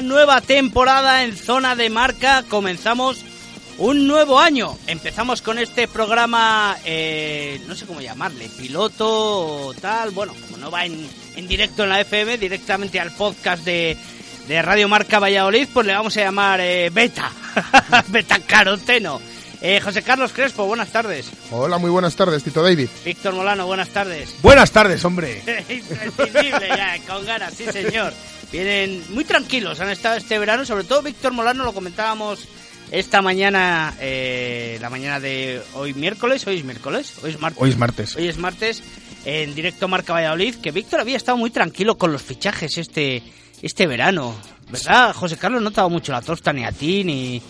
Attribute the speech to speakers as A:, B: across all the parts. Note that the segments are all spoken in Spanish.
A: una nueva temporada en Zona de Marca. Comenzamos un nuevo año. Empezamos con este programa, eh, no sé cómo llamarle, piloto o tal. Bueno, como no va en, en directo en la FM, directamente al podcast de, de Radio Marca Valladolid, pues le vamos a llamar eh, Beta. Beta Caroteno. Eh, José Carlos Crespo, buenas tardes.
B: Hola, muy buenas tardes, Tito David.
A: Víctor Molano, buenas tardes.
C: Buenas tardes, hombre.
A: Imprescindible ya, con ganas, sí señor. Vienen muy tranquilos, han estado este verano, sobre todo Víctor Molano, lo comentábamos esta mañana, eh, la mañana de hoy miércoles, hoy es miércoles, hoy es martes.
C: Hoy es martes.
A: Hoy es martes, en directo Marca Valladolid, que Víctor había estado muy tranquilo con los fichajes este, este verano. ¿Verdad, José Carlos? No te ha dado mucho la tosta ni a ti, ni...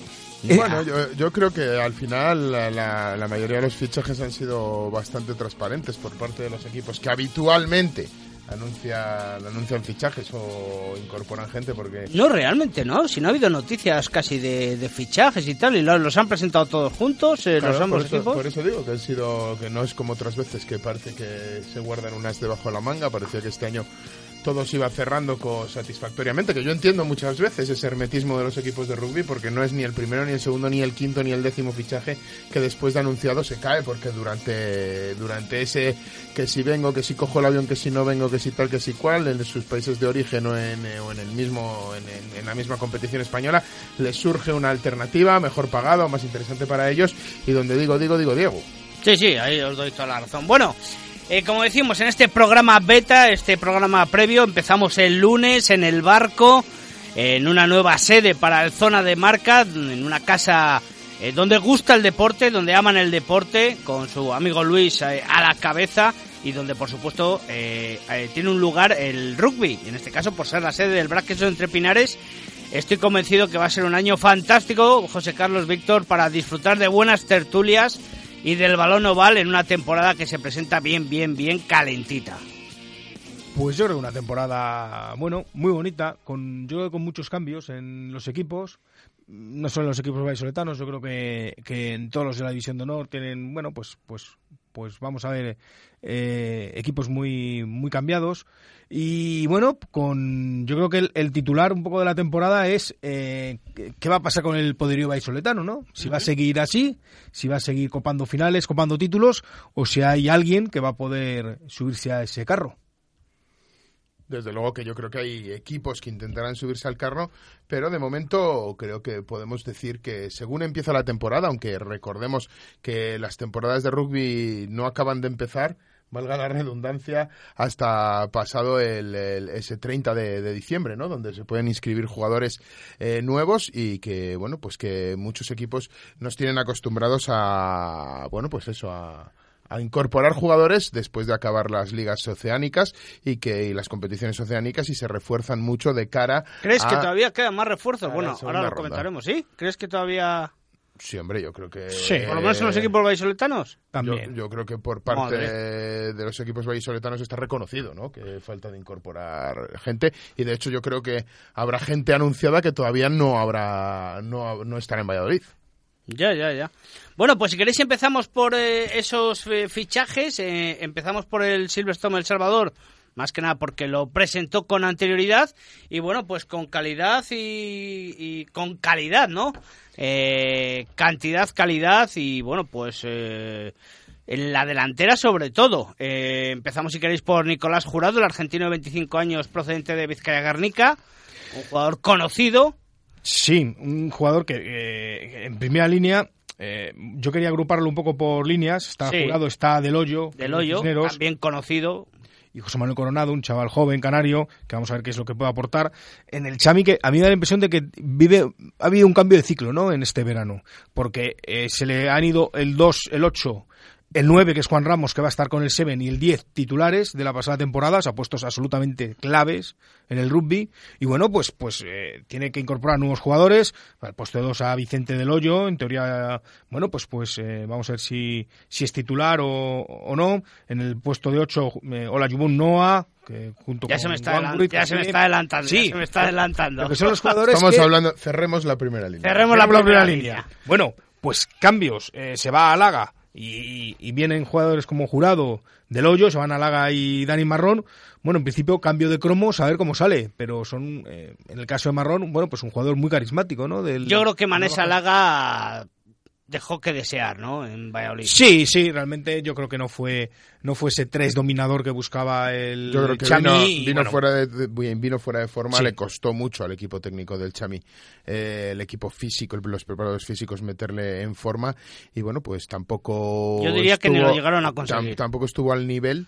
A: ni
B: Bueno,
A: a-
B: yo, yo creo que al final la, la- la mayoría de los fichajes han sido bastante transparentes por parte de los equipos que habitualmente anuncian, anuncian fichajes o incorporan gente porque...
A: No, realmente no. Si no ha habido noticias casi de, de fichajes y tal, y lo- los han presentado todos juntos, eh,
B: Claro,
A: los ambos
B: por, eso,
A: equipos.
B: por eso digo que han sido que no es como otras veces que parece que se guardan unas debajo de la manga parecía que este año todo se iba cerrando satisfactoriamente que yo entiendo muchas veces ese hermetismo de los equipos de rugby porque no es ni el primero ni el segundo ni el quinto ni el décimo fichaje que después de anunciado se cae porque durante durante ese que si vengo que si cojo el avión que si no vengo que si tal que si cual en sus países de origen o en, eh, o en el mismo en- en la misma competición española les surge una alternativa mejor pagada o más interesante para ellos y donde digo digo digo Diego
A: Sí, sí, ahí os doy toda la razón. Bueno, eh, como decimos, en este programa beta, este programa previo, empezamos el lunes en el barco, en una nueva sede para el Zona de Marca, en una casa eh, donde gusta el deporte, donde aman el deporte, con su amigo Luis eh, a la cabeza y donde, por supuesto, tiene un lugar el rugby, en este caso por ser la sede del Braqueso entre Pinares. Estoy convencido que va a ser un año fantástico, José Carlos Víctor, para disfrutar de buenas tertulias y del balón oval en una temporada que se presenta bien, bien, bien calentita.
C: Pues yo creo que una temporada, bueno, muy bonita, con yo creo que con muchos cambios en los equipos, no solo en los equipos vallisoletanos, yo creo que, que en todos los de la División de Honor tienen, bueno, pues pues pues vamos a ver eh, equipos muy muy cambiados y bueno, con yo creo que el, el titular un poco de la temporada es eh, qué- va a pasar con el poderío vallisoletano, ¿no? Si va a seguir así, si va a seguir copando finales, copando títulos, o si hay alguien que va a poder subirse a ese carro.
B: Desde luego que yo creo que hay equipos que intentarán subirse al carro, pero de momento creo que podemos decir que según empieza la temporada, aunque recordemos que las temporadas de rugby no acaban de empezar, valga la redundancia, hasta pasado el, ese 30 de, de diciembre, ¿no? Donde se pueden inscribir jugadores eh, nuevos y que, bueno, pues que muchos equipos nos tienen acostumbrados a, bueno, pues eso, a a incorporar jugadores después de acabar las ligas oceánicas y que y las competiciones oceánicas y se refuerzan mucho de cara
A: ¿Crees
B: a...
A: que todavía quedan más refuerzos?
B: a
A: Bueno, ahora lo
B: ronda.
A: comentaremos, ¿sí? ¿Crees que todavía,
B: Sí, hombre, yo creo que...
C: Sí.
A: por lo menos en los equipos vallisoletanos?
B: Yo,
C: También.
B: yo creo que por parte
A: Madre.
B: de los equipos vallisoletanos está reconocido, ¿no? Que falta de incorporar gente y de hecho yo creo que habrá gente anunciada que todavía no habrá no, no estará en Valladolid.
A: Ya, ya, ya. Bueno, pues si queréis empezamos por eh, esos eh, fichajes. eh, empezamos por el Silverstone El Salvador. Más que nada porque lo presentó con anterioridad. Y bueno, pues con calidad y, y con calidad, ¿no? Eh, cantidad, calidad y bueno, pues... eh, en la delantera sobre todo. Empezamos si queréis por Nicolás Jurado, el argentino de 25 años procedente de Vizcaya Garnica. Un jugador conocido.
C: Sí, un jugador que eh, en primera línea, eh, yo quería agruparlo un poco por líneas. Está
A: Sí.
C: jurado, está Del Hoyo,
A: Del Hoyo, también conocido.
C: y José Manuel Coronado, un chaval joven canario, que vamos a ver qué es lo que puede aportar. En el Chami, que a mí me da la impresión de que vive, ha habido un cambio de ciclo, ¿no? En este verano, porque eh, se le han ido el 2, el 8 el 9, que es Juan Ramos, que va a estar con el 7 y el 10 titulares de la pasada temporada, o sea, puestos absolutamente claves en el rugby. Y bueno, pues, pues eh, tiene que incorporar nuevos jugadores. El puesto de 2 a Vicente del Hoyo, en teoría, bueno, pues, pues eh, vamos a ver si, si es titular o, o no. En el puesto de 8, eh, Ola Yubun Noah, que junto
A: Ya
C: con
A: se me está,
C: Juan
A: ya se me está adelantando.
C: Sí.
A: ya se me está adelantando.
C: Porque son los jugadores
B: Estamos
C: que-
B: hablando, cerremos la primera línea.
A: Cerremos la primera línea.
C: Bueno, pues cambios. eh, se va a Laga y, y vienen jugadores como Jurado del Hoyo, se van a Laga y Dani Marrón. Bueno, en principio cambio de cromos, a ver cómo sale. Pero son, eh, en el caso de Marrón, bueno, pues un jugador muy carismático, ¿no? Del-
A: Yo creo que Manesa Laga dejó que desear, ¿no? En Valladolid.
C: Sí, sí, realmente yo creo que no fue no fue ese tres dominador que buscaba el
B: Yo creo que
C: Chami.
B: vino,
C: y,
B: vino
C: bueno,
B: fuera de, vino fuera de forma,
C: Sí.
B: le costó mucho al equipo técnico del Chami, eh, el equipo físico, el- los preparadores físicos meterle en forma y bueno, pues tampoco
A: Yo diría que ni lo llegaron a conseguir.
B: tampoco estuvo al nivel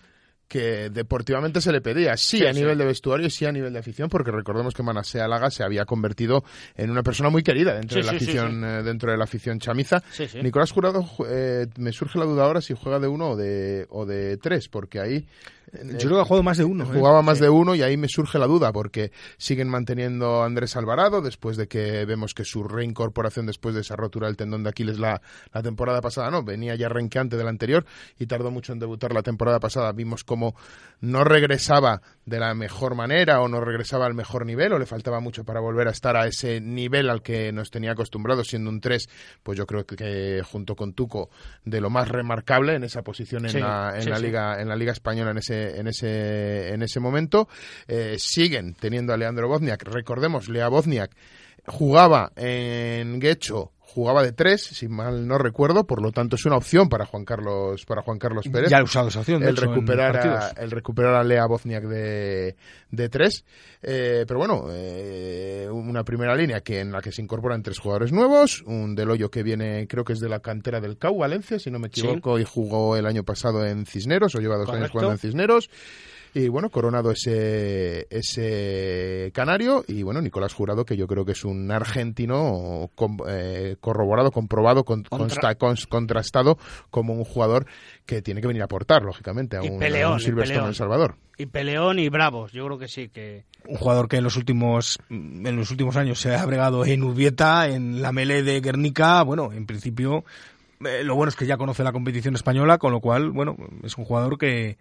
B: que deportivamente se le pedía, sí,
A: Sí,
B: a
A: sí.
B: nivel de vestuario, sí a nivel de afición, porque recordemos que Manasea Laga se había convertido en una persona muy querida dentro
A: Sí,
B: de la afición, eh, dentro de la afición chamiza. Nicolás Jurado, ju- eh, me surge la duda ahora si juega de uno o de, o de tres, porque ahí
C: Yo creo que ha jugado más de uno. ¿eh?
B: Jugaba más de uno y ahí me surge la duda porque siguen manteniendo a Andrés Alvarado después de que vemos que su reincorporación después de esa rotura del tendón de Aquiles la, la temporada pasada, no, venía ya renqueante del anterior y tardó mucho en debutar la temporada pasada. Vimos como no regresaba de la mejor manera o no regresaba al mejor nivel o le faltaba mucho para volver a estar a ese nivel al que nos tenía acostumbrados siendo un 3, pues yo creo que, junto con Tuco de lo más remarcable en esa posición en
A: Sí,
B: la, en
A: sí,
B: la
A: sí.
B: liga en la liga española en ese en ese en ese momento. Eh, siguen teniendo a Leandro Bozniak recordemos Lea Bozniak jugaba en Guecho jugaba de tres, si mal no recuerdo, por lo tanto es una opción para Juan Carlos para Juan Carlos Pérez.
C: Ya ha usado esa opción, de
B: el
C: hecho,
B: recuperar a, el recuperar a Lea Bozniak de, de tres. Eh, pero bueno eh, una primera línea que en la que se incorporan tres jugadores nuevos un Del Hoyo que viene creo que es de la cantera del CAU Valencia si no me equivoco y jugó el año pasado en Cisneros o lleva dos años jugando en Cisneros y bueno, coronado ese, ese canario. Y bueno, Nicolás Jurado, que yo creo que es un argentino com- eh, corroborado, comprobado, con-
A: Contra-
B: consta- cons- contrastado como un jugador que tiene que venir a aportar, lógicamente, a
A: Y
B: un,
A: peleón,
B: a un
A: y
B: Silverstone El Salvador.
A: Y Peleón y Bravos, yo creo que sí, que...
C: un jugador que en los últimos en los últimos años se ha bregado en Urbieta, en la melee de Guernica, bueno, en principio eh, lo bueno es que ya conoce la competición española, con lo cual, bueno, es un jugador que,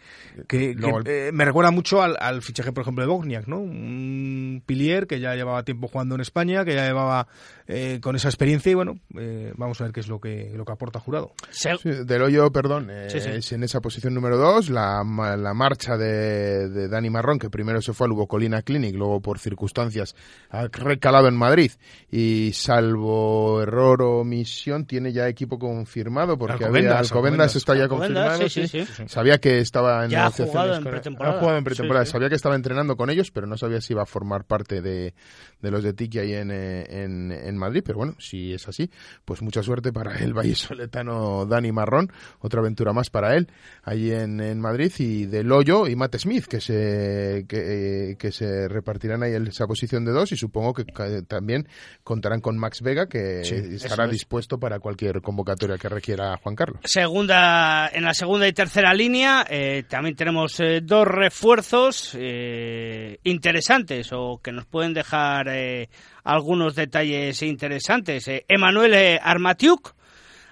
C: que,
B: Luego
C: que, eh, me recuerda mucho al, al fichaje, por ejemplo, de Bogniak, ¿no? Un pilier que ya llevaba tiempo jugando en España, que ya llevaba eh, con esa experiencia y bueno, eh, vamos a ver qué es lo que, lo que aporta Jurado.
A: Se-
B: Sí, Del Hoyo, perdón, eh,
A: Sí, sí.
B: es en esa posición número dos, la, ma- la marcha de, de Dani Marrón, que primero se fue al Hugo Colina Clinic, luego por circunstancias ha recalado en Madrid y salvo error o omisión tiene ya equipo confirmado porque había
C: Alcobendas,
B: Alcobendas está ya
A: Alcobendas,
B: confirmado.
A: sí,
B: sí.
A: sí, sí.
B: Sabía que estaba en
A: Ya ha
B: negociaciones
A: jugado en
B: con-
A: pretemporada.
B: ha jugado en pretemporada,
A: Sí, sí.
B: sabía que estaba entrenando con ellos, pero no sabía si iba a formar parte de, de los de Tiki ahí en, en, en Madrid, pero bueno, si es así, pues mucha suerte para el vallesoletano Dani Marrón, otra aventura más para él, allí en, en Madrid, y Del Hoyo y Matt Smith, que se, que, eh, que se repartirán ahí en esa posición de dos, y supongo que también contarán con Max Vega, que
A: Sí,
B: estará
A: es.
B: dispuesto para cualquier convocatoria que requiera Juan Carlos.
A: Segunda, en la segunda y tercera línea eh, también tenemos eh, dos refuerzos eh, interesantes o que nos pueden dejar eh, algunos detalles interesantes. Eh, Emanuel eh, Armatiuk,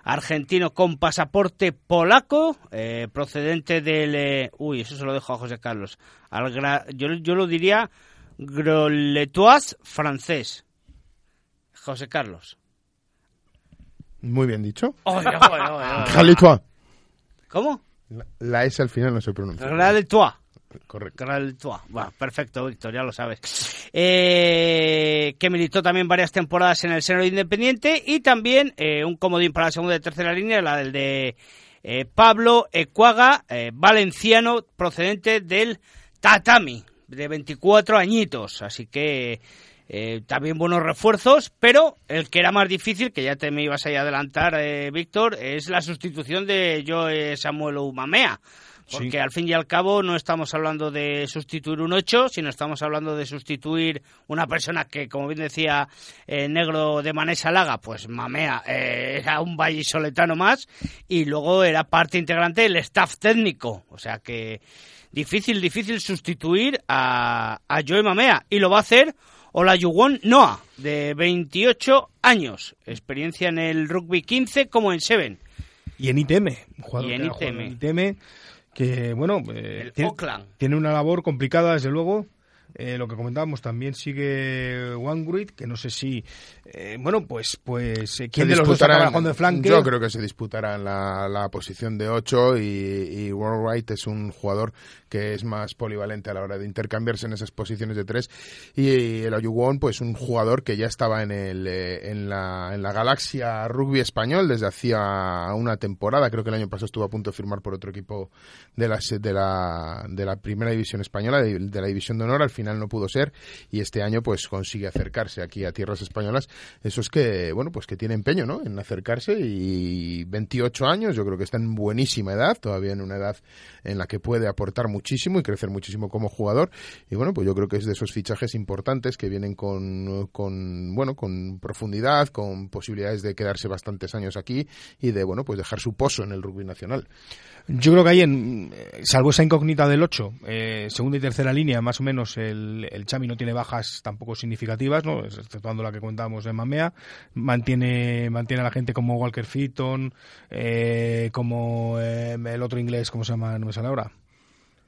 A: argentino con pasaporte polaco, eh, procedente del... eh, uy, eso se lo dejo a José Carlos. Al gra- yo, yo lo diría Groletois francés. José Carlos.
B: Muy bien dicho. Jalitois.
A: ¿Cómo?
B: La, la S al final no se pronuncia.
A: Groletois.
B: Correcto.
A: Perfecto, Víctor, ya lo sabes. Eh, que militó también varias temporadas en el seno independiente y también eh, un comodín para la segunda y tercera línea, la del de eh, Pablo Ecuaga, eh, valenciano, procedente del Tatami, de 24 añitos. Así que también buenos refuerzos, pero el que era más difícil, que ya te me ibas a adelantar, Víctor, es la sustitución de Joe Samuel Umamea Porque al fin y al cabo no estamos hablando de sustituir un 8, sino estamos hablando de sustituir una persona que, como bien decía eh, Negro de Manesa Laga, pues mamea, eh, era un vallisoletano más y luego era parte integrante del staff técnico. O sea que difícil, difícil sustituir a, a Joe Mamea. Y lo va a hacer Olayuwon Noah, de 28 años. Experiencia en el rugby 15 como en Seven.
C: Y en ITM.
A: Jugador y en
C: ITM. ITM. Que, bueno, eh, tiene, tiene, una labor complicada, desde luego. Eh, lo que comentábamos también sigue One que no sé si eh, bueno pues pues
B: quién de los dos de flanque yo creo que se disputará la, la posición de 8 y, y es un jugador que es más polivalente a la hora de intercambiarse en esas posiciones de tres. Y el Ayuwon, pues un jugador que ya estaba en, el, eh, en, la, en la galaxia rugby español desde hacía una temporada. Creo que el año pasado estuvo a punto de firmar por otro equipo de la, de la, de la primera división española, de, la división de honor. Al final no pudo ser y este año pues consigue acercarse aquí a tierras españolas. Eso es que, bueno, pues que tiene empeño, ¿no? En acercarse y 28 años, yo creo que está en buenísima edad, todavía en una edad en la que puede aportar muchísimo y crecer muchísimo como jugador. Y bueno, pues yo creo que es de esos fichajes importantes que vienen con, con bueno, con profundidad, con posibilidades de quedarse bastantes años aquí y de, bueno, pues dejar su pozo en el rugby nacional.
C: Yo creo que ahí, en, salvo esa incógnita del 8, eh, segunda y tercera línea, más o menos el, el Chami no tiene bajas tampoco significativas, ¿no? exceptuando la que comentábamos de Mamea. Mantiene, mantiene a la gente como Walker Fitton, eh, como eh, el otro inglés, ¿cómo se llama? No me sale ahora.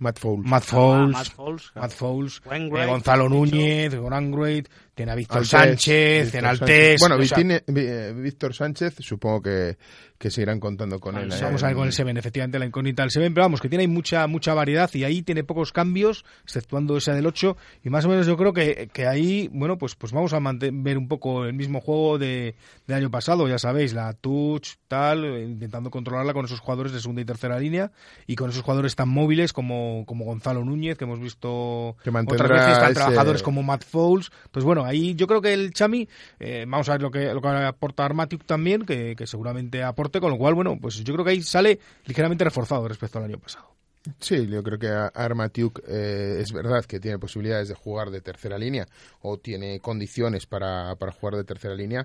B: Matt Fowles.
C: Matt Fowles, Matt Fowles, eh, Gonzalo Núñez, Goran Great, tiene a Víctor Sánchez, tiene al
B: Bueno, tiene, eh, Víctor Sánchez, supongo que, que seguirán contando con él.
C: Vamos a ver con el Seven, efectivamente, la incógnita del Seven, pero vamos, que tiene ahí mucha, mucha variedad y ahí tiene pocos cambios, exceptuando esa del 8, y más o menos yo creo que, que ahí, bueno, pues, pues vamos a ver un poco el mismo juego de, del año pasado, ya sabéis, la touch, tal, intentando controlarla con esos jugadores de segunda y tercera línea y con esos jugadores tan móviles como, como Gonzalo Núñez, que hemos visto
B: que otras veces,
C: tan trabajadores como Matt Fowles, pues bueno, ahí yo creo que el Chami, eh, vamos a ver lo que, lo que aporta Armatic también, que, seguramente aporta con lo cual, bueno, pues yo creo que ahí sale ligeramente reforzado respecto al año pasado.
B: Sí, yo creo que Armatiuk eh, es verdad que tiene posibilidades de jugar de tercera línea o tiene condiciones para, para jugar de tercera línea,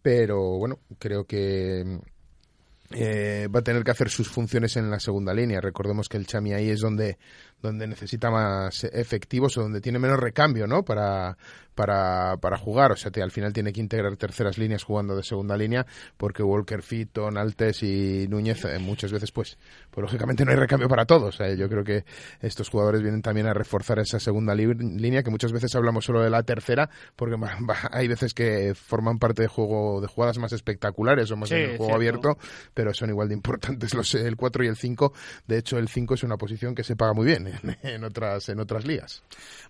B: pero bueno, creo que eh, va a tener que hacer sus funciones en la segunda línea. Recordemos que el Chami ahí es donde, donde necesita más efectivos o donde tiene menos recambio, ¿no? Para, para, para jugar. O sea, que al final tiene que integrar terceras líneas jugando de segunda línea porque Walker Fitton, Altes y Núñez eh, muchas veces, pues, pues lógicamente no hay recambio para todos. yo creo que estos jugadores vienen también a reforzar esa segunda línea que muchas veces hablamos solo de la tercera porque hay veces que forman parte de juego de jugadas más espectaculares o más en el juego abierto, pero son igual de importantes los el 4 y el 5. De hecho, el 5 es una posición que se paga muy bien en, otras en otras ligas.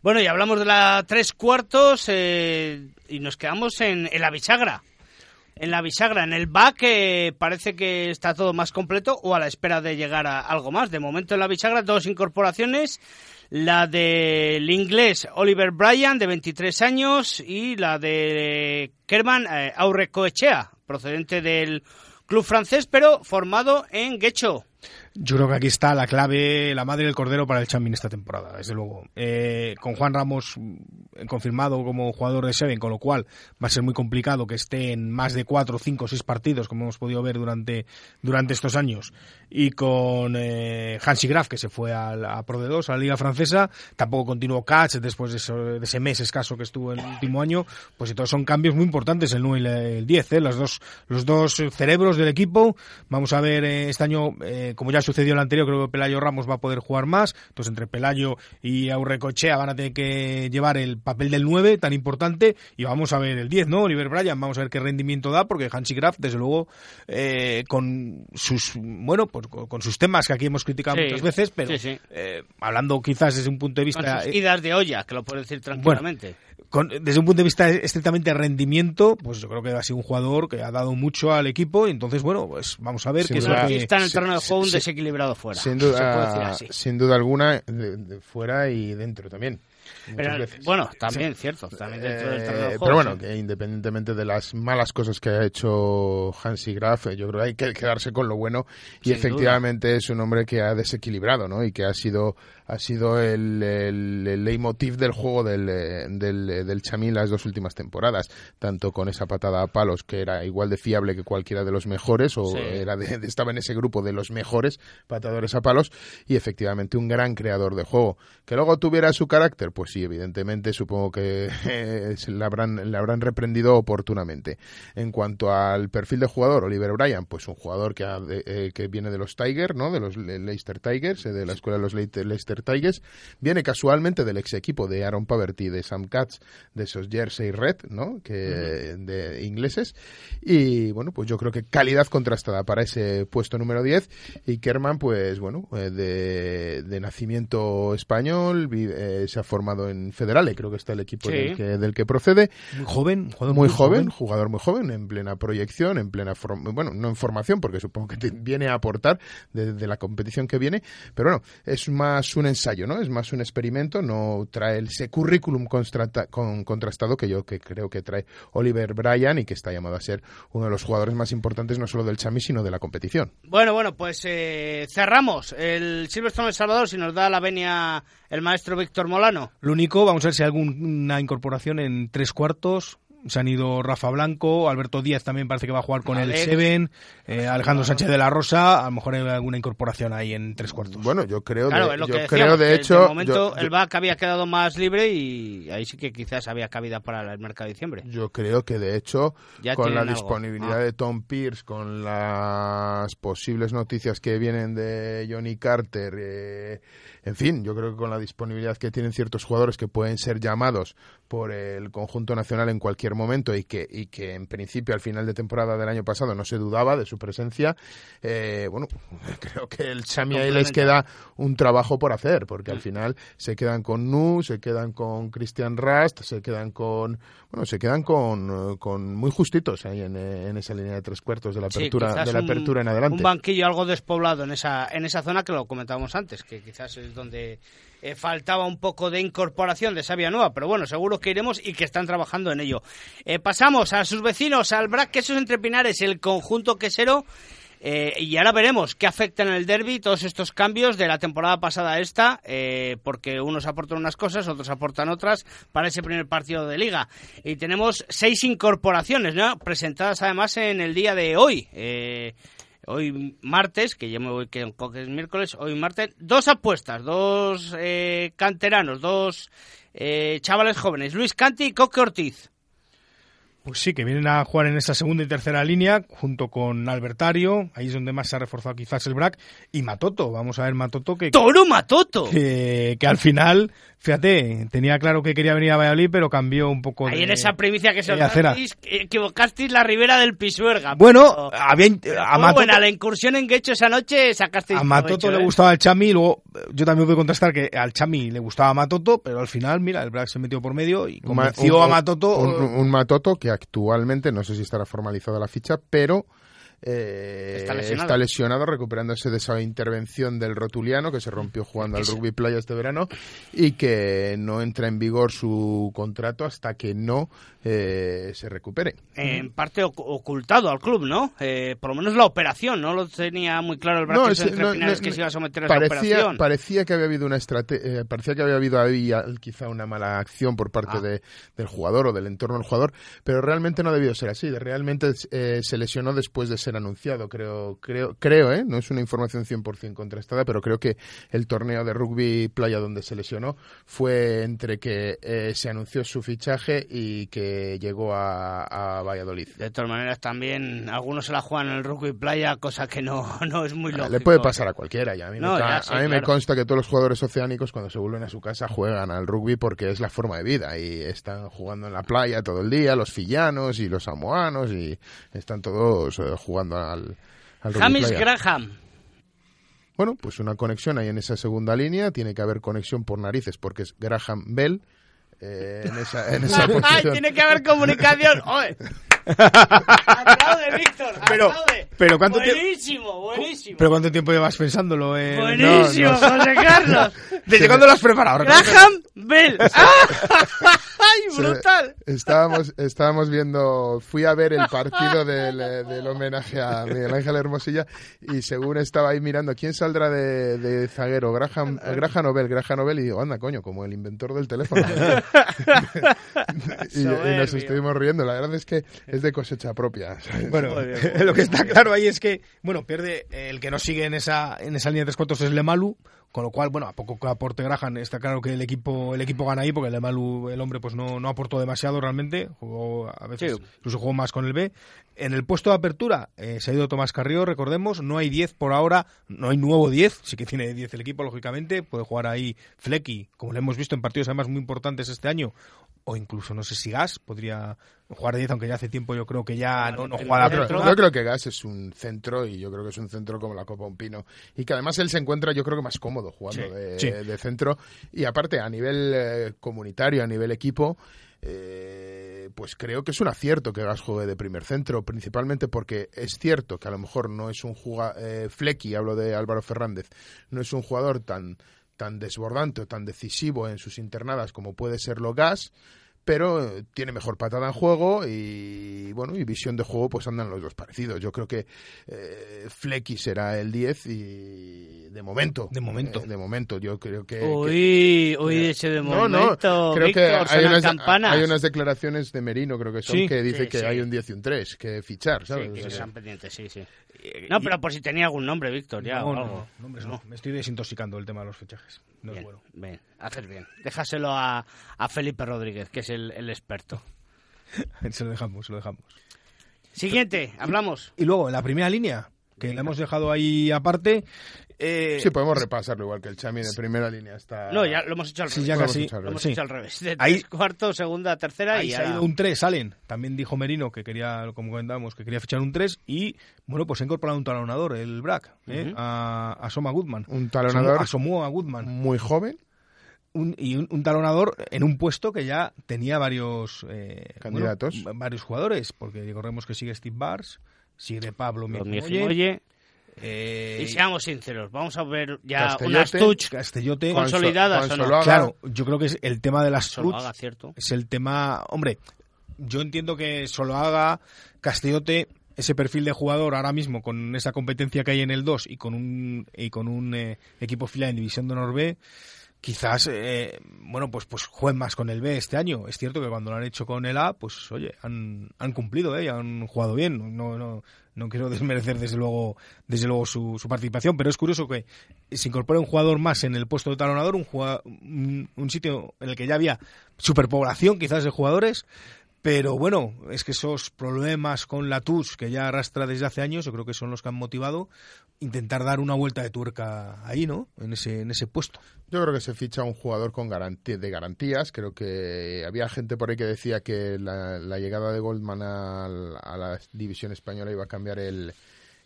A: Bueno, y hablamos de la tres cuartos eh, y nos quedamos en, la bisagra. En la bisagra, en el back parece que está todo más completo o a la espera de llegar a algo más. De momento en la bisagra dos incorporaciones, la del inglés Oliver Bryan de 23 años y la de Kerman eh, procedente del club francés pero formado en Guecho.
C: Yo creo que aquí está la clave, la madre del cordero para el Champions esta temporada, desde luego. Eh, con Juan Ramos mm, confirmado como jugador de Seven, con lo cual va a ser muy complicado que esté en más de cuatro, cinco, seis partidos, como hemos podido ver durante, durante estos años. Y con eh, Hansi Graf, que se fue a, a Pro de 2, a la Liga Francesa, tampoco continuó Katz después de, ese mes escaso que estuvo en el último año. Pues todos son cambios muy importantes, el 9 y el 10, ¿eh? los, dos, los dos cerebros del equipo. Vamos a ver eh, este año, como ya sucedió el anterior, creo que Pelayo Ramos va a poder jugar más. Entonces, entre Pelayo y Aurrecochea van a tener que llevar el papel del 9 tan importante. Y vamos a ver el 10, ¿no? Oliver Bryan, vamos a ver qué rendimiento da, porque Hansi Graf, desde luego, eh, con sus, bueno, pues con sus temas que aquí hemos criticado muchas veces, pero eh, hablando quizás desde un punto de vista.
A: Con sus idas de olla, que lo puedo decir tranquilamente
C: desde un punto de vista estrictamente rendimiento, pues yo creo que ha sido un jugador que ha dado mucho al equipo y entonces, bueno, pues vamos a ver qué es lo que...
A: está en el terreno de juego un desequilibrado fuera.
B: Sin duda, sin duda alguna, de fuera y dentro también.
A: bueno, también, cierto. También dentro del
B: eh, pero bueno, que independientemente de las malas cosas que ha hecho Hansi Graf, eh, yo creo que hay que quedarse con lo bueno. Y efectivamente es un hombre que ha desequilibrado, ¿no? Y que ha sido ha sido el, el, leitmotiv del juego del, eh, del, eh, del Chamín las dos últimas temporadas, tanto con esa patada a palos que era igual de fiable que cualquiera de los mejores, o era de, estaba en ese grupo de los mejores patadores a palos, y efectivamente un gran creador de juego. Que luego tuviera su carácter, pues sí, evidentemente supongo que eh, le, habrán, le habrán reprendido oportunamente. En cuanto al perfil de jugador, Oliver Bryan, pues un jugador que, que viene de los Tigers, ¿no? de los Leicester Tigers, de la escuela de los Leicester Tigers, viene casualmente del ex equipo de Aaron Poverty, de Sam Katz, de esos Jersey Red, ¿no? Que, de ingleses. Y bueno, pues yo creo que calidad contrastada para ese puesto número 10. Y Kerman, pues bueno, eh, de, nacimiento español, eh, se ha formado en Federale, creo que está el equipo del, que, del que procede.
C: Muy joven,
B: jugador muy, joven, jugador muy joven, en plena proyección, en plena, bueno, no en formación, porque supongo que viene a aportar de, la competición que viene, pero bueno, es más un ensayo, ¿no? Es más un experimento, no trae ese currículum con, contrastado que yo que creo que trae Oliver Bryan y que está llamado a ser uno de los jugadores más importantes no solo del Chami, sino de la competición.
A: Bueno, bueno, pues eh, cerramos el Silverstone El Salvador si nos da la venia el maestro Víctor Molano.
C: Lo único, vamos a ver si hay alguna incorporación en tres cuartos, se han ido Rafa Blanco, Alberto Díaz también parece que va a jugar con el Seven, eh, Alejandro Sánchez de la Rosa, a lo mejor hay alguna incorporación ahí en tres cuartos.
B: Bueno, yo creo, de, yo creo de hecho...
A: De momento el BAC había quedado más libre y ahí sí que quizás había cabida para el mercado de diciembre.
B: Yo creo que de hecho, con la disponibilidad ah. de Tom Pierce, con las posibles noticias que vienen de Johnny Carter... Eh, en fin, yo creo que con la disponibilidad que tienen ciertos jugadores que pueden ser llamados por el conjunto nacional en cualquier momento y que, y que en principio al final de temporada del año pasado no se dudaba de su presencia, eh, bueno, creo que el Chami ahí les queda un trabajo por hacer, porque al final se quedan con Nu, se quedan con Christian Rast, se quedan con, bueno, se quedan con, con muy justitos ahí en, en, esa línea de tres cuartos de la apertura, de la apertura en adelante.
A: Un banquillo algo despoblado en esa, en esa zona que lo comentábamos antes, que quizás es donde eh, faltaba un poco de incorporación de Sabia Nueva, pero bueno, seguro que iremos y que están trabajando en ello. Eh, pasamos a sus vecinos, al Brac Quesos Entre Pinares, el conjunto quesero. Eh, y ahora veremos qué afectan en el derby todos estos cambios de la temporada pasada a esta, porque unos aportan unas cosas, otros aportan otras para ese primer partido de liga. Y tenemos seis incorporaciones. Presentadas además en el día de hoy hoy martes, que ya me voy que es miércoles, hoy martes, dos apuestas, dos eh, canteranos, dos eh, chavales jóvenes, Luis Canti y Coque Ortiz.
C: Pues sí, que vienen a jugar en esa segunda y tercera línea junto con Albertario, ahí es donde más se ha reforzado quizás el BRAC, y Matoto, vamos a ver Matoto que...
A: ¡Toro Matoto!
C: Que, que al final Fíjate, tenía claro que quería venir a Valladolid, pero cambió un poco
A: Ahí en esa primicia que se equivocasteis la ribera del Pisuerga.
C: Bueno, había...
A: A Matoto, buena, la incursión en Guecho esa noche sacasteis
C: A Matoto le ¿eh? gustaba el Chami, luego yo también voy a contestar que al Chami le gustaba a Matoto, pero al final, mira, el Black se metió por medio y convenció a Matoto...
B: un Matoto que actualmente, no sé si estará formalizada la ficha, pero eh, está, lesionado. recuperándose de esa intervención del rotuliano que se rompió jugando al rugby playa este verano y que no entra en vigor su contrato hasta que no eh, se recupere.
A: En parte ocultado al club, ¿no? Eh, por lo menos la operación, no lo tenía muy claro el brazo entre que se iba a someter a parecía, esa operación.
B: Parecía que había habido una estrategia, parecía que había habido ahí quizá una mala acción por parte ah. del jugador o del entorno del jugador, pero realmente no debió ser así. Realmente se lesionó después de ser anunciado, creo, creo, creo, ¿eh? no es una información 100% contrastada, pero creo que el torneo de rugby playa donde se lesionó fue entre que eh, se anunció su fichaje y que llegó a, Valladolid.
A: De todas maneras, también algunos se la juegan en el rugby playa, cosa que no, no es muy lógico.
B: Le puede pasar a cualquiera, ya. A mí, me, consta que todos los jugadores oceánicos cuando se vuelven a su casa juegan al rugby porque es la forma de vida y están jugando en la playa todo el día, los fillanos y los samoanos y están todos eh, jugando al,
A: James Graham.
B: Bueno, pues una conexión ahí en esa segunda línea. Tiene que haber conexión por narices porque es Graham Bell. Eh, en esa, en esa.
A: Tiene que haber comunicación. Oye. aplaude, Víctor.
C: Pero-
A: aplaude.
C: pero ¿cuánto
A: buenísimo, buenísimo.
C: ¿Pero cuánto tiempo llevas pensándolo? Eh?
A: buenísimo,
C: No, no.
A: José Carlos.
C: ¿Desde cuándo lo has preparado?
A: Graham Bell. ¡Ay, brutal!
B: Estábamos, estábamos viendo, fui a ver el partido del, eh, del homenaje a Miguel Ángel Hermosilla y según estaba ahí mirando quién saldrá de, de zaguero, Graham, Graham Nobel, Graham Nobel, y digo, anda, coño, como el inventor del teléfono. y, y nos estuvimos riendo, la verdad es que es de cosecha propia. ¿sabes?
C: Bueno, lo que está claro ahí es que, bueno, pierde el que no sigue en esa, en esa línea de tres cuartos es Lemalu, con lo cual, bueno, a poco que aporte Graham, está claro que el equipo, el equipo gana ahí, porque Lemalu, el hombre, pues no, no aportó demasiado realmente, jugó a veces,
A: Sí.
C: incluso jugó más con el B. En el puesto de apertura eh, se ha ido Tomás Carrillo, recordemos, no hay 10 por ahora, no hay nuevo 10, sí que tiene 10 el equipo, lógicamente, puede jugar ahí Flecky, como lo hemos visto en partidos además muy importantes este año, o incluso, no sé si Gas podría jugar de 10, aunque ya hace tiempo yo creo que ya no, no juega
B: Yo creo, yo creo que Gas es un centro y yo creo que es un centro como la Copa Un Pino y que además él se encuentra yo creo que más cómodo jugando
C: Sí,
B: de,
C: sí.
B: de centro y aparte a nivel eh, comunitario, a nivel equipo eh, pues creo que es un acierto que Gas juegue de primer centro, principalmente porque es cierto que a lo mejor no es un jugador, eh, Flecky, hablo de Álvaro Fernández, no es un jugador tan, tan desbordante o tan decisivo en sus internadas como puede serlo Gas, pero eh, tiene mejor patada en juego y bueno y visión de juego pues andan los dos parecidos yo creo que eh, Flecky será el 10 y de momento
C: De momento.
B: eh, de momento yo creo que, que-
A: Uy, uy, ese de
B: no,
A: momento.
B: no, creo
A: Víctor,
B: que hay unas, hay unas declaraciones de Merino, creo que son,
C: Sí.
B: que dice
A: Sí,
B: que
A: sí.
B: hay un 10 y un 3 que fichar,
A: Sí,
B: ¿sabes?
A: que
B: O sea,
A: están pendientes, sí, sí. No, pero por si tenía algún nombre, Víctor, ya
C: no,
A: o
C: no,
A: algo.
C: no, nombres no. Me estoy desintoxicando del tema de los fichajes. No es
A: Bien,
C: bueno.
A: bien, haces bien. Déjaselo a, a Felipe Rodríguez, que es el, el experto.
C: se lo dejamos, se lo dejamos.
A: Siguiente, hablamos.
C: Y luego, en la primera línea, que la hemos dejado ahí aparte. eh,
B: Sí, podemos repasarlo igual que el Chami de primera línea está...
A: No, ya lo hemos hecho al
C: Sí,
A: revés.
C: ya
B: Lo hemos
C: casi.
A: Lo hemos
C: Sí.
A: hecho al revés. De
C: Ahí-
A: tres cuartos, segunda, tercera
C: Ahí
A: y ya.
C: ido un 3, salen. También dijo Merino que quería, como comentábamos, que quería fichar un 3 y, bueno, pues se ha incorporado un talonador, el Brack, ¿eh? A, a Soma Goodman.
B: Un talonador
C: Asomó a Goodman.
B: muy joven,
C: Un- y un, un talonador en un puesto que ya tenía varios eh,
B: Candidatos.
C: bueno, varios jugadores, porque recordemos que sigue Steve Bars, sigue Pablo
A: Lo
C: Mijimoye,
A: Oye,
C: eh,
A: y seamos sinceros, vamos a ver ya
B: Castellote.
A: unas touch
C: Castellote.
A: Con- consolidadas
B: Juan
A: o no.
B: Soloaga,
C: Claro, yo creo que es el tema de las
A: solo
C: touch,
A: haga, ¿cierto?
C: es el tema, hombre, yo entiendo que solo haga Castellote ese perfil de jugador ahora mismo con esa competencia que hay en el 2 y con un y con un eh, equipo filial en División de Honor B quizás eh, bueno pues pues jueguen más con el B este año es cierto que cuando lo han hecho con el A pues oye han, han cumplido ¿eh? han jugado bien no no no quiero desmerecer desde luego desde luego su, participación pero es curioso que se incorpore un jugador más en el puesto de talonador un, un, un sitio en el que ya había superpoblación quizás de jugadores pero bueno, es que esos problemas con la TUS que ya arrastra desde hace años, yo creo que son los que han motivado intentar dar una vuelta de tuerca ahí, ¿no? En ese, en ese puesto.
B: Yo creo que se ficha un jugador con garantía, de garantías. Creo que había gente por ahí que decía que la, la llegada de Goldman a, la división española iba a cambiar el,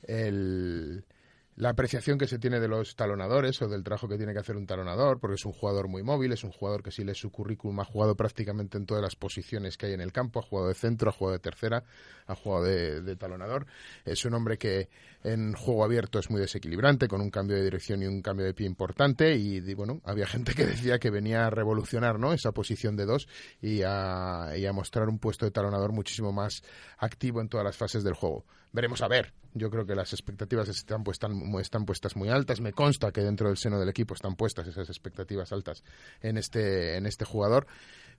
B: el- la apreciación que se tiene de los talonadores o del trabajo que tiene que hacer un talonador, porque es un jugador muy móvil, es un jugador que si lees su currículum ha jugado prácticamente en todas las posiciones que hay en el campo, ha jugado de centro, ha jugado de tercera, ha jugado de, talonador. Es un hombre que en juego abierto es muy desequilibrante, con un cambio de dirección y un cambio de pie importante. Y, y, bueno, había gente que decía que venía a revolucionar ¿no? esa posición de dos y y a mostrar un puesto de talonador muchísimo más activo en todas las fases del juego. Veremos a ver. Yo creo que las expectativas están, puestas están puestas muy altas. Me consta que dentro del seno del equipo están puestas esas expectativas altas en este, en este jugador.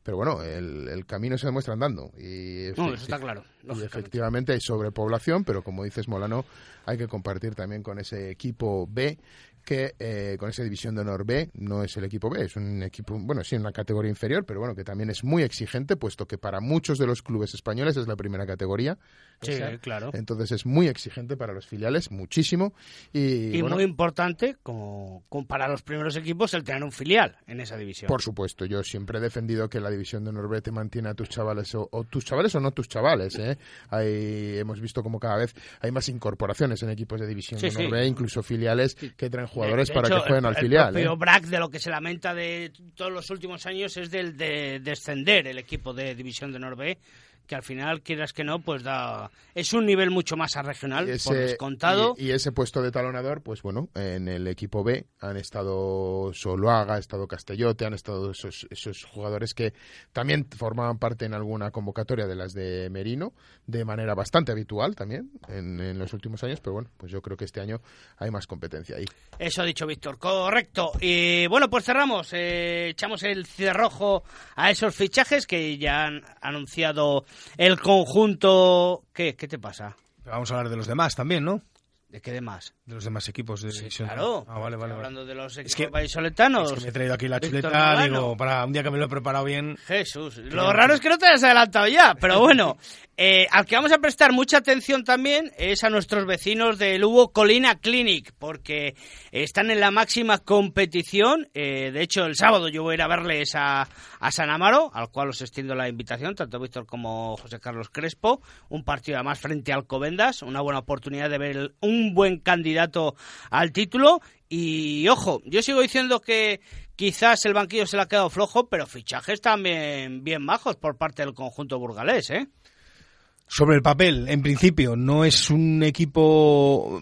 B: Pero bueno, el, el camino se demuestra andando. Y,
A: No, eso está claro.
B: y efectivamente hay sobrepoblación, pero como dices Molano, hay que compartir también con ese equipo B que eh, con esa división de honor B no es el equipo B, es un equipo, bueno, sí, una categoría inferior, pero bueno, que también es muy exigente, puesto que para muchos de los clubes españoles es la primera categoría.
A: Sí,
B: esa.
A: claro.
B: Entonces es muy exigente para los filiales, muchísimo. Y,
A: Y
B: bueno,
A: muy importante, como, como para los primeros equipos, el tener un filial en esa división.
B: Por supuesto, yo siempre he defendido que la división de honor B te mantiene a tus chavales, o, o tus chavales o no tus chavales. ¿eh? Hay, hemos visto como cada vez hay más incorporaciones en equipos de división
A: Sí,
B: de honor
A: sí.
B: B, incluso filiales que traen jugadores para que jueguen al filial.
A: El
B: propio
A: ¿eh? Brack de lo que se lamenta de todos los últimos años es del de descender el equipo de División de Norbe que al final, quieras que no, pues da es un nivel mucho más a regional, por descontado.
B: Y, ese puesto de talonador, pues bueno, en el equipo B han estado Soloaga, ha estado Castellote, han estado esos, esos jugadores que también formaban parte en alguna convocatoria de las de Merino, de manera bastante habitual también en, en los últimos años, pero bueno, pues yo creo que este año hay más competencia ahí.
A: Eso ha dicho Víctor, correcto. Y bueno, pues cerramos, eh, echamos el cerrojo a esos fichajes que ya han anunciado el conjunto... ¿Qué? ¿Qué te pasa?
C: Vamos a hablar de los demás también, ¿no?
A: ¿De qué demás?
C: De los demás equipos de
A: sí, Claro.
C: Ah, vale, vale,
A: hablando de los equipos
C: es que,
A: vallisoletanos.
C: Es que me he traído aquí la chuleta, digo, para un día que me lo he preparado bien.
A: Jesús. Lo raro es que no te hayas adelantado ya, pero bueno. Eh, al que vamos a prestar mucha atención también es a nuestros vecinos del Hugo Colina Clinic, porque están en la máxima competición. Eh, de hecho, el sábado yo voy a ir a verles a, a San Amaro, al cual os extiendo la invitación, tanto Víctor como José Carlos Crespo. Un partido además frente al Covendas, una buena oportunidad de ver un buen candidato al título. Y ojo, yo sigo diciendo que quizás el banquillo se le ha quedado flojo, pero fichajes también bien majos por parte del conjunto burgalés, ¿eh?
C: Sobre el papel, en principio, no es un equipo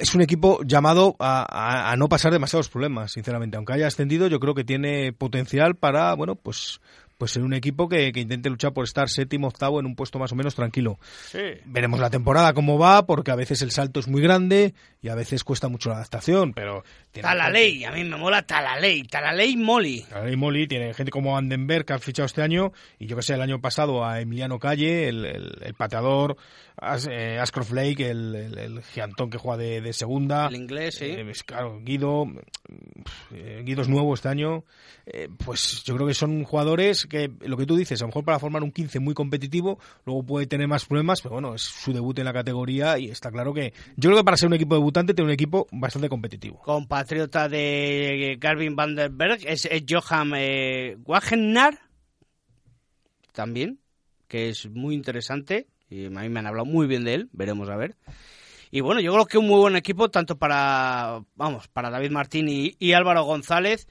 C: es un equipo llamado a, a, no pasar demasiados problemas, sinceramente. Aunque haya ascendido, yo creo que tiene potencial para, bueno, pues pues ser un equipo que, que, intente luchar por estar séptimo, octavo en un puesto más o menos tranquilo.
A: Sí.
C: Veremos la temporada cómo va, porque a veces el salto es muy grande y a veces cuesta mucho la adaptación, pero...
A: Talaley, a mí me mola Talaley, Talaley Molly.
C: Talaley Molly tiene gente como Vandenberg que ha fichado este año y yo que sé, el año pasado a Emiliano Calle, el, el, el pateador, As, eh, Ascroft Lake, el, el, el, gigantón que juega de, de segunda.
A: El inglés, sí.
C: Eh, claro, Guido, eh, Guido es nuevo este año. Eh, pues yo creo que son jugadores lo que tú dices, a lo mejor para formar un 15 muy competitivo, luego puede tener más problemas, pero bueno, es su debut en la categoría y está claro que yo creo que para ser un equipo debutante tiene un equipo bastante competitivo.
A: Compatriota de Garvin Vandenberg es, es Johan eh, también, que es muy interesante y a mí me han hablado muy bien de él, veremos a ver. Y bueno, yo creo que un muy buen equipo tanto para, vamos, para David Martín y, y Álvaro González.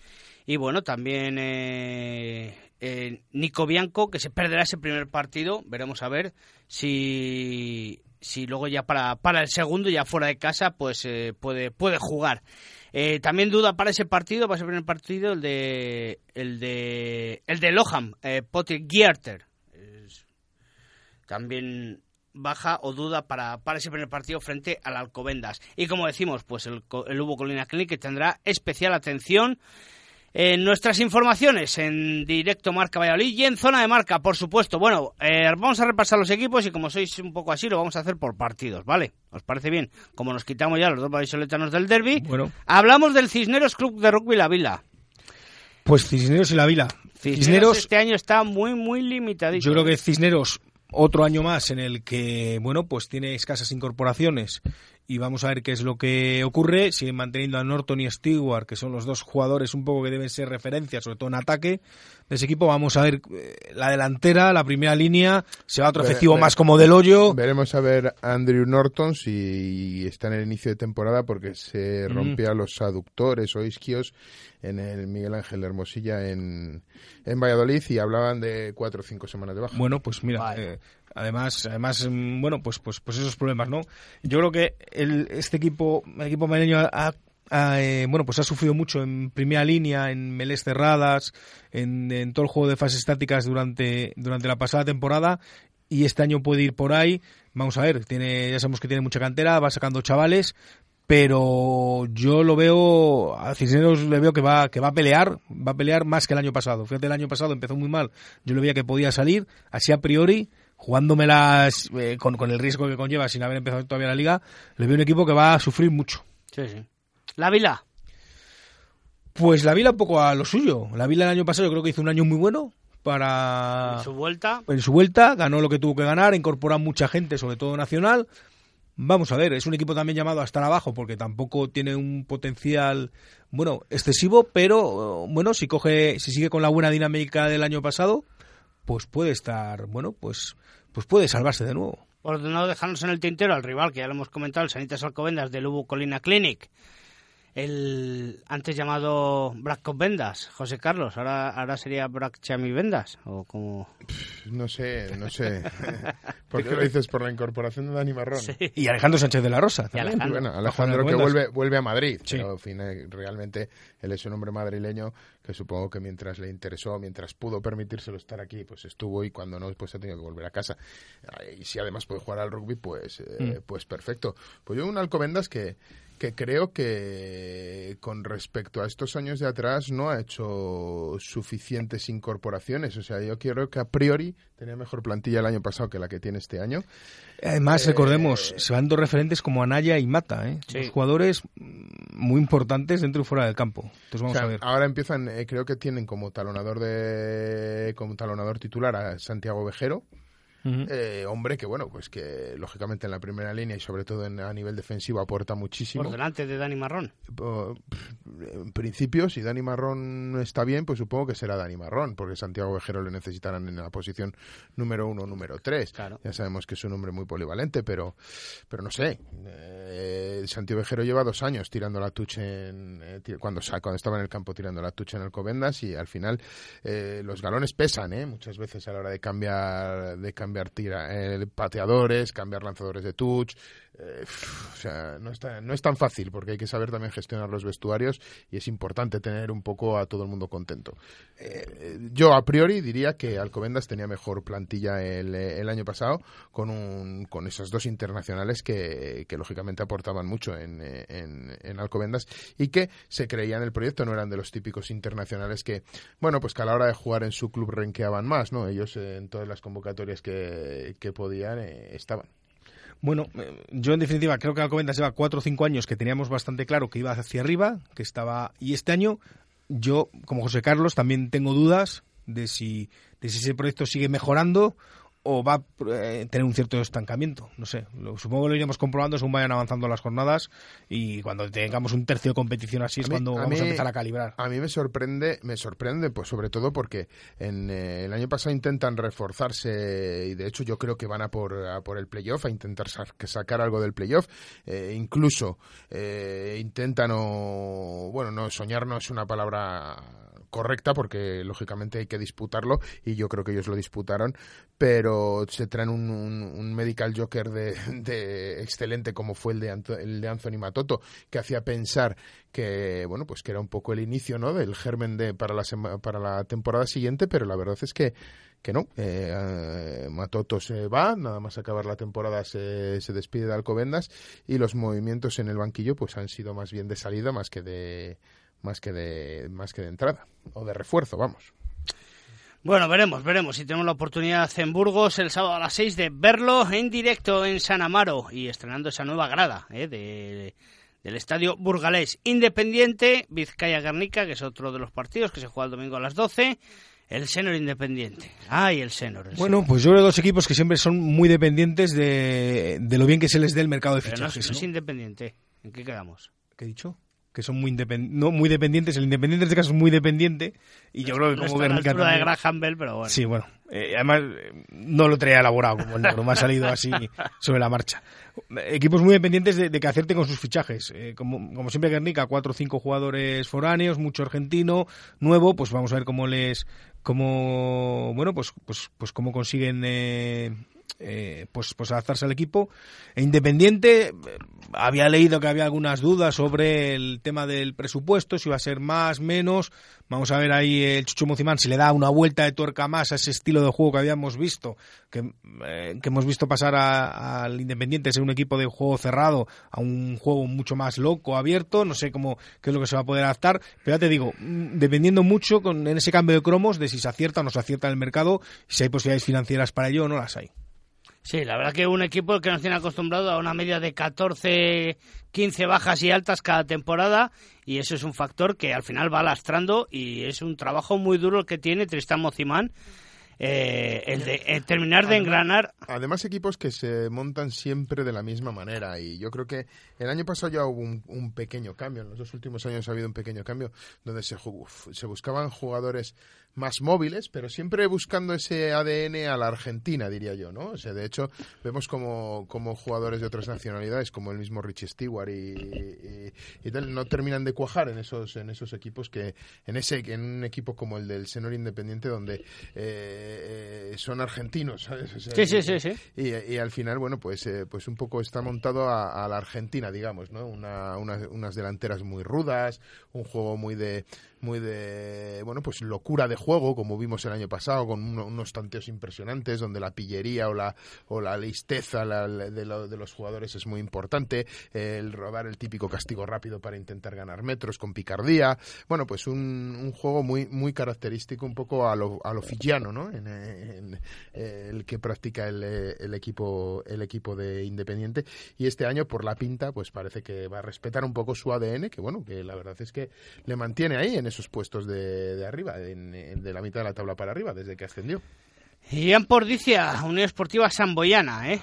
A: Y bueno, también eh, eh, Nico Bianco, que se perderá ese primer partido. Veremos a ver si, si luego ya para, para el segundo, ya fuera de casa, pues eh, puede, puede jugar. Eh, también duda para ese partido, para ese primer partido, el de el de el de Loham, Potter Gierter. también baja o duda para, para ese primer partido frente al Alcobendas. Y como decimos, pues el, el Hugo Colina Clinic que tendrá especial atención en nuestras informaciones en directo Marca Valladolid y en zona de marca, por supuesto. Bueno, eh, vamos a repasar los equipos y como sois un poco así, lo vamos a hacer por partidos, ¿vale? ¿Os parece bien? Como nos quitamos ya los dos vallisoletanos del derby,
C: bueno.
A: hablamos del Cisneros Club de Rugby La Vila.
C: Pues Cisneros y La Vila.
A: Cisneros, Cisneros este año está muy, muy limitado.
C: Yo creo que Cisneros otro año más en el que, bueno, pues tiene escasas incorporaciones y vamos a ver qué es lo que ocurre. Siguen manteniendo a Norton y Stewart, que son los dos jugadores un poco que deben ser referencias, sobre todo en ataque de ese equipo. Vamos a ver eh, la delantera, la primera línea, se va otro efectivo más como del hoyo.
B: Veremos a ver a Andrew Norton si está en el inicio de temporada porque se rompía mm. los aductores o isquios en el Miguel Ángel Hermosilla en, en Valladolid y hablaban de cuatro o cinco semanas de baja.
C: Bueno, pues mira, vale. eh, además, además, bueno, pues, pues, pues esos problemas, ¿no? Yo creo que el, este equipo, el equipo madrileño ha, eh, bueno, pues ha sufrido mucho en primera línea, en melés cerradas, en, en, todo el juego de fases estáticas durante, durante la pasada temporada y este año puede ir por ahí. Vamos a ver, tiene, ya sabemos que tiene mucha cantera, va sacando chavales, pero yo lo veo a Cisneros le veo que va que va a pelear va a pelear más que el año pasado fíjate el año pasado empezó muy mal yo le veía que podía salir así a priori jugándomelas eh, con, con el riesgo que conlleva sin haber empezado todavía la liga le veo un equipo que va a sufrir mucho.
A: Sí sí. La Vila.
C: Pues la Vila un poco a lo suyo. La Vila el año pasado yo creo que hizo un año muy bueno para
A: en su vuelta.
C: en su vuelta ganó lo que tuvo que ganar incorporó a mucha gente sobre todo nacional. Vamos a ver, es un equipo también llamado a estar abajo porque tampoco tiene un potencial, bueno, excesivo, pero bueno, si coge, si sigue con la buena dinámica del año pasado, pues puede estar, bueno, pues, pues puede salvarse de nuevo.
A: Por no dejarnos en el tintero al rival, que ya lo hemos comentado, el Sanitas Alcobendas del Lugo Colina Clinic. El antes llamado Black Cop Vendas, José Carlos, ahora ahora sería Black Chami Vendas o como
B: no sé, no sé. ¿Por qué lo dices por la incorporación de Dani Marrón?
C: Y Alejandro Sánchez de la Rosa.
A: Y Alejandro.
B: Bueno, Alejandro que vuelve vuelve a Madrid, pero fin, realmente él es un hombre madrileño que supongo que mientras le interesó, mientras pudo permitírselo estar aquí, pues estuvo y cuando no, pues ha tenido que volver a casa. Y si además puede jugar al rugby, pues, eh, mm. pues perfecto. Pues yo un Alcobendas que que creo que con respecto a estos años de atrás no ha hecho suficientes incorporaciones. O sea, yo creo que a priori tenía mejor plantilla el año pasado que la que tiene este año.
C: Además, recordemos, eh, se van dos referentes como Anaya y Mata, ¿eh? Dos jugadores muy importantes dentro y fuera del campo. Entonces vamos a ver.
B: Ahora empiezan, eh, creo que tienen como talonador de como talonador titular a Santiago Vejero eh, hombre que, bueno, pues que lógicamente en la primera línea y sobre todo en, a nivel defensivo aporta muchísimo.
A: Por delante de Dani Marrón.
B: En principio, si Dani Marrón está bien, pues supongo que será Dani Marrón, porque Santiago Vejero le necesitarán en la posición número uno, número tres. Ya sabemos que es un hombre muy polivalente, pero, pero no sé. Eh, Santiago Vejero lleva dos años tirando la tucha en, eh, cuando, cuando estaba en el campo tirando la tucha en Alcobendas y al final los galones pesan, muchas veces a la hora de cambiar, de cambiar cambiar tira, eh, pateadores, cambiar lanzadores de touch. Eh, o sea, no, está, no es tan fácil porque hay que saber también gestionar los vestuarios y es importante tener un poco a todo el mundo contento. Eh, yo a priori diría que Alcobendas tenía mejor plantilla el, el año pasado con, un, con esos dos internacionales que, lógicamente aportaban mucho en, en, en, Alcobendas y que se creían el proyecto, no eran de los típicos internacionales que, bueno, pues que a la hora de jugar en su club renqueaban más, ¿no? Ellos en todas las convocatorias que podían eh, estaban.
C: Bueno, eh, yo en definitiva creo que Alcobendas lleva cuatro o cinco años que teníamos bastante claro que iba hacia arriba, que estaba y este año yo como José Carlos también tengo dudas de si de si ese proyecto sigue mejorando o va a eh, tener un cierto estancamiento. No sé, lo, supongo que lo iremos comprobando según vayan avanzando las jornadas y cuando tengamos un tercio de competición así es cuando vamos a empezar a calibrar.
B: A mí me sorprende, me sorprende, pues sobre todo porque en eh, el año pasado intentan reforzarse y de hecho yo creo que van a por, por el playoff, a intentar sacar algo del playoff. Eh, incluso intentan o, bueno, no, soñar no es una palabra correcta porque lógicamente hay que disputarlo y yo creo que ellos lo disputaron, pero se traen un, medical joker de, excelente como fue el de, el de Anthony Matoto, que hacía pensar que bueno pues que era un poco el inicio no del germen de para la para la temporada siguiente, pero la verdad es que que no, eh, eh, Matoto se va, nada más acabar la temporada se, se despide de Alcobendas y los movimientos en el banquillo pues han sido más bien de salida más que de más que de más que de entrada o de refuerzo, vamos.
A: Bueno, veremos, veremos si tenemos la oportunidad en Burgos el sábado a las 6 de verlo en directo en San Amaro y estrenando esa nueva grada ¿eh? de, del estadio burgalés Independiente, Vizcaya Guernica, que es otro de los partidos que se juega el domingo a las 12. El Senor Independiente. Ay, el Senor.
C: bueno, pues yo veo dos equipos que siempre son muy dependientes de, de, lo bien que se les dé el mercado de fichajes.
A: no es independiente. ¿En qué quedamos?
C: ¿Qué he dicho? Que son muy no muy dependientes. El Independiente en este caso es muy dependiente y yo creo que como
A: Guernica de Graham Bell, pero bueno.
C: Sí, bueno. Eh, además, no lo traía elaborado como el negro, me ha salido así sobre la marcha. Equipos muy dependientes de, que acierten con sus fichajes. Eh, como, como siempre Guernica, cuatro o cinco jugadores foráneos, mucho argentino, nuevo, pues vamos a ver cómo les... cómo bueno, pues, pues, pues cómo consiguen... Eh, eh, pues, pues adaptarse al equipo. E Independiente, eh, había leído que había algunas dudas sobre el tema del presupuesto, si iba a ser más, menos. Vamos a ver ahí el Chucho Muzimán si le da una vuelta de tuerca más a ese estilo de juego que habíamos visto, que, eh, hemos visto pasar al Independiente ser un equipo de juego cerrado a un juego mucho más loco, abierto. No sé cómo qué es lo que se va a poder adaptar, pero ya te digo, mm, dependiendo mucho con, en ese cambio de cromos de si se acierta o no se acierta en el mercado, si hay posibilidades financieras para ello o no las hay.
A: Sí, la verdad que un equipo que nos tiene acostumbrado a una media de 14, 15 bajas y altas cada temporada y eso es un factor que al final va lastrando y es un trabajo muy duro el que tiene Tristan Mocimán. Eh, el de terminar de engranar.
B: Además, equipos que se montan siempre de la misma manera. Y yo creo que el año pasado ya hubo un, pequeño cambio. En los dos últimos años ha habido un pequeño cambio donde se, se buscaban jugadores más móviles, pero siempre buscando ese ADN a la Argentina, diría yo, ¿no? O sea, de hecho, vemos como, como jugadores de otras nacionalidades, como el mismo Richie Stewart y, y, tal, no terminan de cuajar en esos, en esos equipos que, en ese, en un equipo como el del Senor Independiente, donde eh, son argentinos, ¿sabes?
A: sí, sí, sí, sí.
B: Y, al final, bueno, pues, eh, pues un poco está montado a, la Argentina, digamos, ¿no? Una, unas delanteras muy rudas, un juego muy de muy de, bueno, pues locura de juego, como vimos el año pasado, con unos tanteos impresionantes, donde la pillería o la, o la listeza de, los jugadores es muy importante, el robar el típico castigo rápido para intentar ganar metros con picardía, bueno, pues un, juego muy, muy característico, un poco a lo, a lo ¿no? En, el que practica el, el, equipo, el equipo de Independiente, y este año, por la pinta, pues parece que va a respetar un poco su ADN, que bueno, que la verdad es que le mantiene ahí en esos puestos de, de arriba, de la mitad de la tabla para arriba, desde que ascendió.
A: Y en Pordicia, Unión Esportiva Samboyana, ¿eh?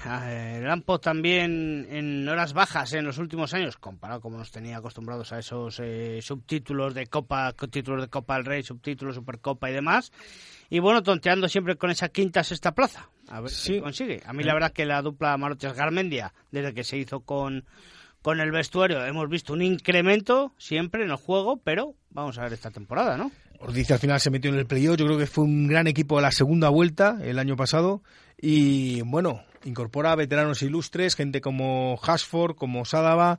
A: El Ampo también en horas bajas en los últimos años, comparado como nos tenía acostumbrados a esos eh, subtítulos de Copa, títulos de Copa del Rey, subtítulos, Supercopa y demás. Y bueno, tonteando siempre con esa quinta sexta plaza. A ver si consigue. A mí la verdad que la dupla Maroches Garmendia, desde que se hizo con con el vestuario hemos visto un incremento siempre en el juego, pero vamos a ver esta temporada, ¿no?
C: Ordiz al final se metió en el playoff, yo creo que fue un gran equipo de la segunda vuelta el año pasado y bueno, incorpora veteranos ilustres, gente como Hasford, como Sadaba,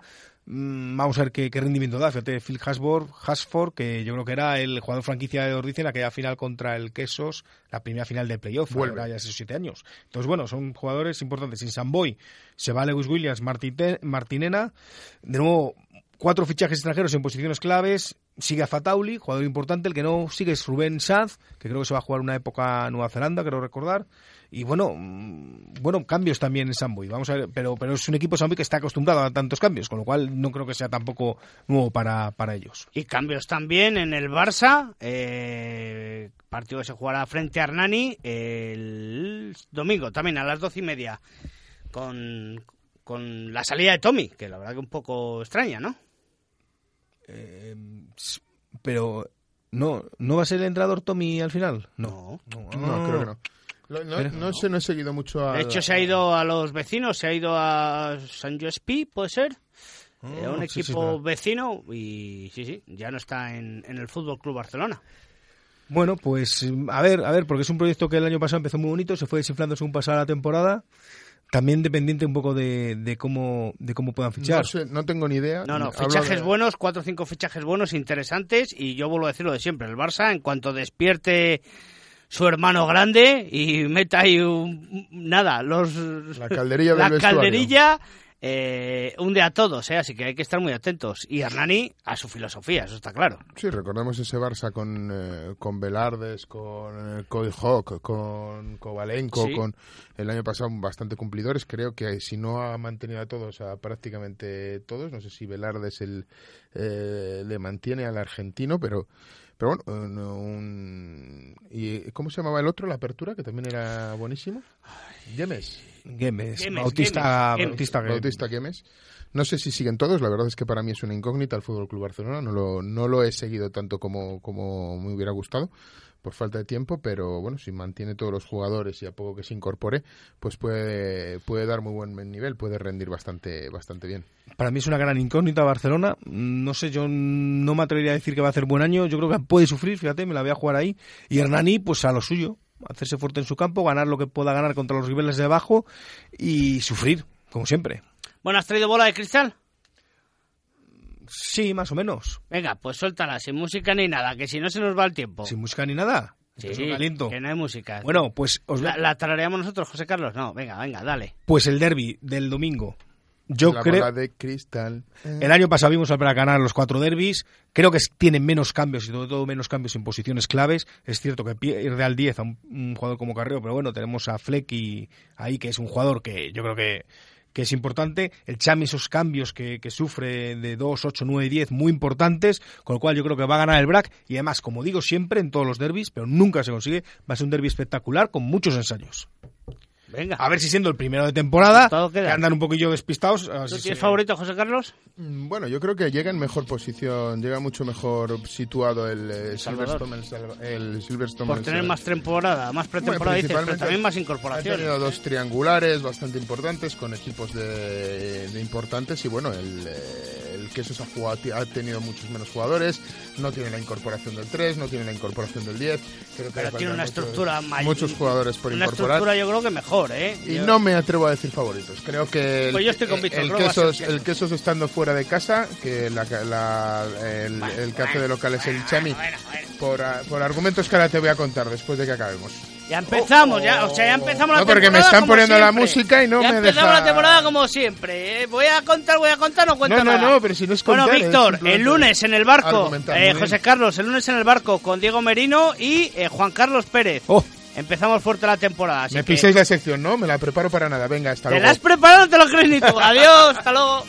C: vamos a ver qué, rendimiento da. Fíjate, Phil Hasford, que yo creo que era el jugador franquicia de Ordicia en aquella final contra el Quesos, la primera final de playoff, Vuelve. ya hace siete años. Entonces, bueno, son jugadores importantes. Sin Samboy se va Lewis Williams, Martinena. De nuevo, cuatro fichajes extranjeros en posiciones claves. Sigue a Fatauli, jugador importante. El que no sigue es Rubén Sanz, que creo que se va a jugar una época en Nueva Zelanda, creo recordar y bueno, mm, bueno, cambios también en Samboy, vamos a ver, pero, pero es un equipo Samboy que está acostumbrado a tantos cambios, con lo cual no creo que sea tampoco nuevo para, para ellos.
A: Y cambios también en el Barça, eh, partido que se jugará frente a Hernani el domingo, también a las doce y media, con, con la salida de Tommy, que la verdad que un poco extraña, ¿no?
C: Eh, pero no, ¿no va a ser el entrenador Tommy al final?
B: No, no, no creo que no. No, sé, no he seguido mucho a...
A: De hecho, se ha ido a los vecinos, se ha ido a San Joespí, ¿puede ser? Eh, un equipo vecino y sí, sí, ya no está en, el Fútbol Club Barcelona.
C: Bueno, pues a ver, a ver, porque es un proyecto que el año pasado empezó muy bonito, se fue desinflando según pasaba la temporada. También dependiente un poco de, cómo de cómo puedan fichar.
B: No, tengo ni idea.
A: No, no, fichajes buenos, cuatro o cinco fichajes buenos, interesantes. Y yo vuelvo a decir lo de siempre: el Barça, en cuanto despierte su hermano grande y meta ahí un, nada, los
B: la calderilla
A: la calderilla eh, hunde a todos, ¿eh? así que hay que estar muy atentos. Y Hernani a su filosofía, eso está claro.
B: Sí, recordemos ese Barça con, eh, con Velardes, con Coy Hawk, con Kovalenko, con el año pasado bastante cumplidores. Creo que si no ha mantenido a todos, a prácticamente todos, no sé si Velardes el, le mantiene al argentino, pero pero bueno, un... ¿y cómo se llamaba el otro, la apertura, que también era buenísimo? Gemes.
C: Gemes, Bautista,
B: Bautista, Bautista Gemes. No sé si siguen todos, la verdad es que para mí es una incógnita el Fútbol Club Barcelona, no lo, no lo he seguido tanto como, como me hubiera gustado por falta de tiempo, pero bueno, si mantiene todos los jugadores y a poco que se incorpore, pues puede, puede dar muy buen nivel, puede rendir bastante, bastante bien.
C: Para mí es una gran incógnita Barcelona. No sé, yo no me atrevería a decir que va a hacer buen año. Yo creo que puede sufrir, fíjate, me la voy a jugar ahí. Y Hernani, pues a lo suyo, hacerse fuerte en su campo, ganar lo que pueda ganar contra los rivales de abajo y sufrir, como siempre.
A: Bueno, ¿has traído bola de cristal?
C: Sí, más o menos.
A: Venga, pues suéltala, sin música ni nada, que si no se nos va el tiempo.
C: ¿Sin música ni nada?
A: Sí, que no hay música.
C: Bueno, pues...
A: Os... ¿La, ¿La tarareamos nosotros, José Carlos? No, venga, venga, dale.
C: Pues el derby del domingo. Yo
B: la
C: creo.
B: de cristal.
C: El año pasado vimos para ganar los cuatro derbis. Creo que tienen menos cambios y sobre todo menos cambios en posiciones claves. Es cierto que pierde al 10 a un, jugador como Carreo, pero bueno, tenemos a Fleck y ahí, que es un jugador que yo creo que que es importante. El Chami, esos cambios que, sufre de 2, 8, 9 y 10, muy importantes, con lo cual yo creo que va a ganar el BRAC. Y además, como digo siempre en todos los derbis, pero nunca se consigue, va a ser un derby espectacular con muchos ensayos.
A: Venga.
C: A ver si siendo el primero de temporada, que andan un poquillo despistados.
A: ¿Tú
C: si
A: tienes
C: se-
A: favorito, José Carlos?
B: Mm, Bueno, yo creo que llega en mejor posición, llega mucho mejor situado el eh,
A: Salvador.
B: Silverstone. El, Silverstone
A: Por
B: el
A: tener más temporada, más
B: Bueno,
A: pretemporada, dices, pero también más
B: Ha
A: incorporaciones.
B: tenido dos triangulares bastante importantes con equipos de, de importantes y bueno, el, eh, el Quesos ha, jugado, ha tenido muchos menos jugadores, no tiene la incorporación del 3, no tiene la incorporación del 10. Creo que
A: Pero tiene una
B: muchos-
A: estructura mayor.
B: Muchos jugadores por
A: Una
B: incorporar.
A: estructura yo creo que mejor, ¿eh?
B: Y
A: Yo-
B: no me atrevo a decir favoritos. Creo que el,
A: Pues yo estoy con Víctor,
B: el, quesos,
A: Quesos.
B: el quesos estando fuera de casa, que la, la- el,
A: Bueno,
B: el que hace
A: bueno,
B: de local es el
A: bueno,
B: Chami,
A: bueno, bueno.
B: por, por argumentos que ahora te voy a contar después de que acabemos.
A: Ya empezamos, ya, o sea, ya empezamos la
B: No, porque me
A: temporada
B: están poniendo la música y no
A: ya
B: me
A: empezamos la temporada como siempre. ¿eh? Voy a contar, voy a contar, no cuento
B: No, no,
A: nada.
B: no, pero si no es
A: Bueno,
B: contar, es
A: Víctor, el lunes en el barco, eh. José Carlos, el lunes en el barco con Diego Merino y eh, Juan Carlos Pérez.
C: Oh,
A: Empezamos fuerte la temporada. Así
B: Me
A: que
B: pisáis la sección, ¿no? Me la preparo para nada. Venga, hasta
A: ¿Te
B: luego.
A: la has preparado? Te lo crees ni tú. Adiós, hasta luego.